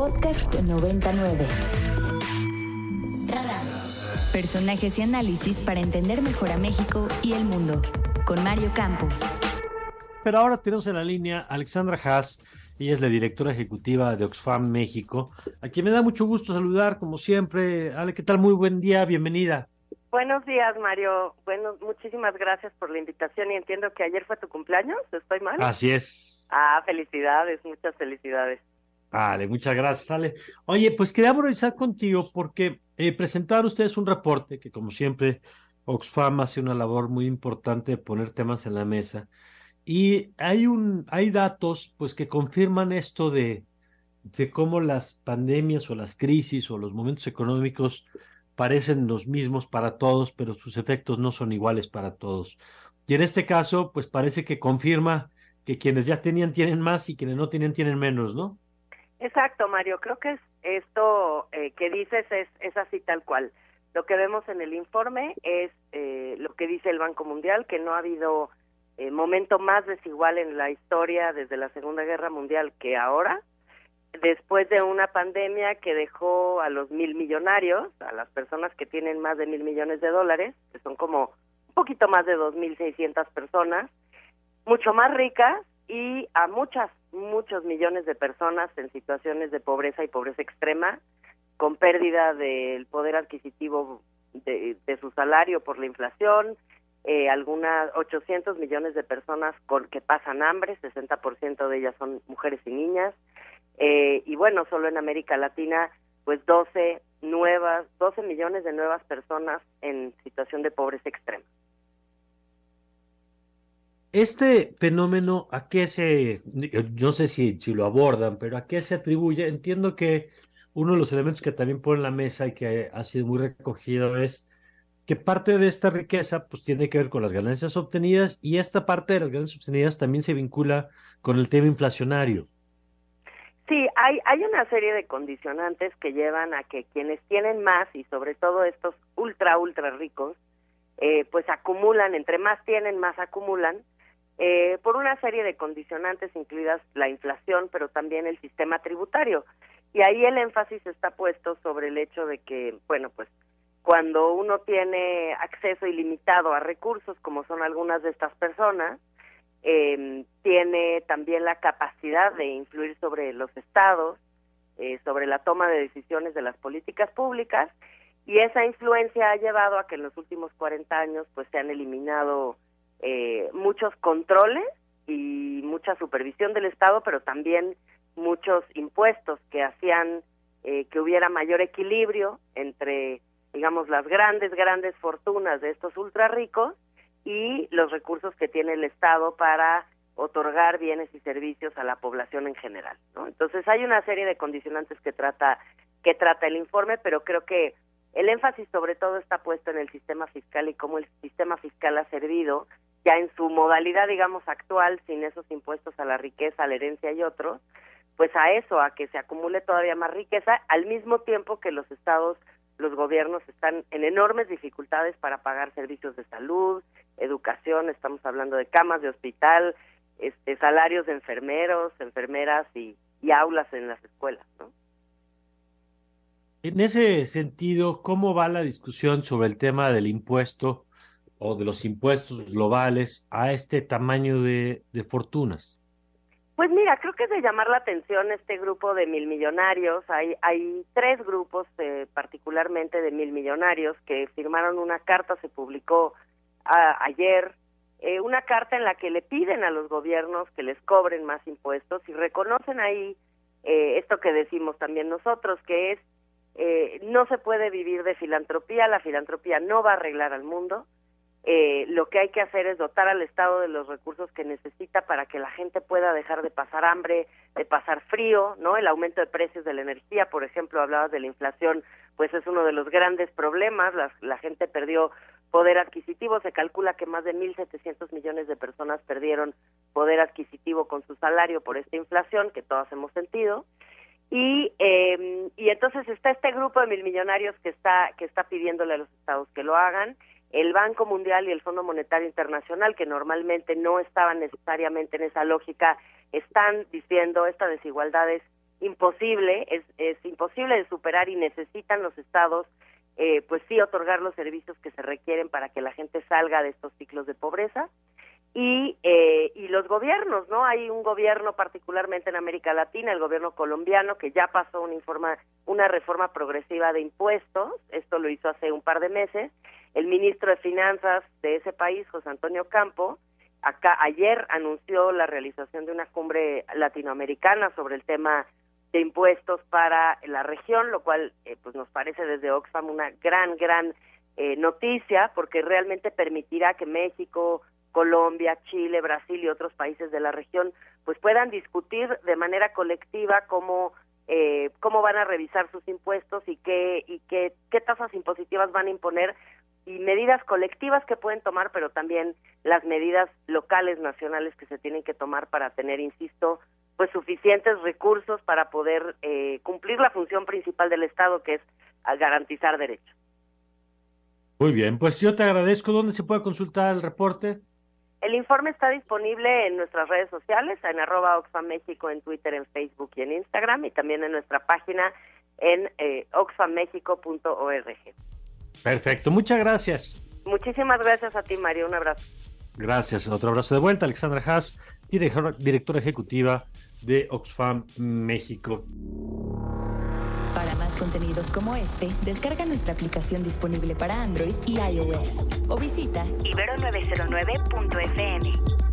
Podcast 99. Personajes y análisis para entender mejor a México y el mundo. Con Mario Campos. Pero ahora tenemos en la línea a Alexandra Haas. Ella es la directora ejecutiva de Oxfam México, a quien me da mucho gusto saludar, como siempre. Ale, ¿qué tal? Muy buen día, bienvenida. Buenos días, Mario. Bueno, muchísimas gracias por la invitación y entiendo que ayer fue tu cumpleaños, ¿estoy mal? Así es. Ah, felicidades, muchas felicidades. Vale, muchas gracias, Ale. Oye, pues quería revisar contigo porque eh, presentaron ustedes un reporte que, como siempre, Oxfam hace una labor muy importante de poner temas en la mesa. Y hay, un, hay datos pues, que confirman esto de, de cómo las pandemias o las crisis o los momentos económicos parecen los mismos para todos, pero sus efectos no son iguales para todos. Y en este caso, pues parece que confirma que quienes ya tenían tienen más y quienes no tienen tienen menos, ¿no? Exacto, Mario. Creo que es esto eh, que dices es, así tal cual. Lo que vemos en el informe es eh, lo que dice el Banco Mundial, que no ha habido eh, momento más desigual en la historia desde la Segunda Guerra Mundial que ahora después de una pandemia que dejó a los mil millonarios, a las personas que tienen más de mil millones de dólares, que son como un poquito más de dos mil seiscientas personas, mucho más ricas y a muchas, muchos millones de personas en situaciones de pobreza y pobreza extrema, con pérdida del poder adquisitivo de, su salario por la inflación, eh, algunas 800 millones de personas con, que pasan hambre, 60% de ellas son mujeres y niñas, eh, y bueno, solo en América Latina, pues 12 nuevas, 12 millones de nuevas personas en situación de pobreza extrema. Este fenómeno, ¿a qué se, no sé si, lo abordan, pero a qué se atribuye? Entiendo que uno de los elementos que también pone en la mesa y que ha sido muy recogido es que parte de esta riqueza pues tiene que ver con las ganancias obtenidas y esta parte de las ganancias obtenidas también se vincula con el tema inflacionario. Sí, hay, hay una serie de condicionantes que llevan a que quienes tienen más y sobre todo estos ultra, ultra ricos, eh, pues acumulan, entre más tienen, más acumulan, eh, por una serie de condicionantes, incluidas la inflación, pero también el sistema tributario. Y ahí el énfasis está puesto sobre el hecho de que, bueno, pues cuando uno tiene acceso ilimitado a recursos, como son algunas de estas personas, eh, tiene también la capacidad de influir sobre los estados, eh, sobre la toma de decisiones de las políticas públicas y esa influencia ha llevado a que en los últimos 40 años pues se han eliminado eh, muchos controles y mucha supervisión del Estado, pero también muchos impuestos que hacían eh, que hubiera mayor equilibrio entre, digamos, las grandes, grandes fortunas de estos ultra ricos y los recursos que tiene el Estado para otorgar bienes y servicios a la población en general. ¿no? Entonces hay una serie de condicionantes que trata que trata el informe, pero creo que el énfasis sobre todo está puesto en el sistema fiscal y cómo el sistema fiscal ha servido ya en su modalidad, digamos, actual, sin esos impuestos a la riqueza, a la herencia y otros, pues a eso, a que se acumule todavía más riqueza, al mismo tiempo que los estados, los gobiernos están en enormes dificultades para pagar servicios de salud, educación, estamos hablando de camas de hospital, este, salarios de enfermeros, enfermeras y, aulas en las escuelas, ¿no? En ese sentido, ¿cómo va la discusión sobre el tema del impuesto o de los impuestos globales a este tamaño de, fortunas? Pues mira, creo que es de llamar la atención este grupo de mil millonarios. Hay, hay tres grupos, eh, particularmente de mil millonarios, que firmaron una carta, se publicó ayer eh, una carta en la que le piden a los gobiernos que les cobren más impuestos y reconocen ahí eh, esto que decimos también nosotros, que es eh, no se puede vivir de filantropía, la filantropía no va a arreglar al mundo, lo que hay que hacer es dotar al Estado de los recursos que necesita para que la gente pueda dejar de pasar hambre, de pasar frío, ¿no? El aumento de precios de la energía, por ejemplo, hablabas de la inflación, pues es uno de los grandes problemas, la, la gente perdió poder adquisitivo, se calcula que más de 1.700 millones de personas perdieron poder adquisitivo con su salario por esta inflación que todos hemos sentido. Y, eh, y entonces está este grupo de mil millonarios que está, que está pidiéndole a los estados que lo hagan el Banco Mundial y el Fondo Monetario Internacional, que normalmente no estaban necesariamente en esa lógica, están diciendo esta desigualdad es imposible, es, es imposible de superar y necesitan los estados eh, pues sí otorgar los servicios que se requieren para que la gente salga de estos ciclos de pobreza y, eh, y los gobiernos, ¿no? Hay un gobierno particularmente en América Latina, el gobierno colombiano, que ya pasó una, informa, una reforma progresiva de impuestos, esto lo hizo hace un par de meses, el ministro de Finanzas de ese país, José Antonio Campo, acá ayer anunció la realización de una cumbre latinoamericana sobre el tema de impuestos para la región, lo cual eh, pues nos parece desde Oxfam una gran, gran eh, noticia, porque realmente permitirá que México, Colombia, Chile, Brasil y otros países de la región pues puedan discutir de manera colectiva cómo eh, cómo van a revisar sus impuestos y qué y qué, qué tasas impositivas van a imponer y medidas colectivas que pueden tomar, pero también las medidas locales, nacionales que se tienen que tomar para tener, insisto, pues suficientes recursos para poder eh, cumplir la función principal del Estado, que es garantizar derechos. Muy bien, pues yo te agradezco. ¿Dónde se puede consultar el reporte? El informe está disponible en nuestras redes sociales, en arroba Oxfam México, en Twitter, en Facebook y en Instagram, y también en nuestra página en eh, oxfammexico.org. Perfecto, muchas gracias. Muchísimas gracias a ti, Mario. Un abrazo. Gracias. Otro abrazo de vuelta, Alexandra Haas, directora ejecutiva de Oxfam México. Para más contenidos como este, descarga nuestra aplicación disponible para Android y iOS o visita ibero909.fm.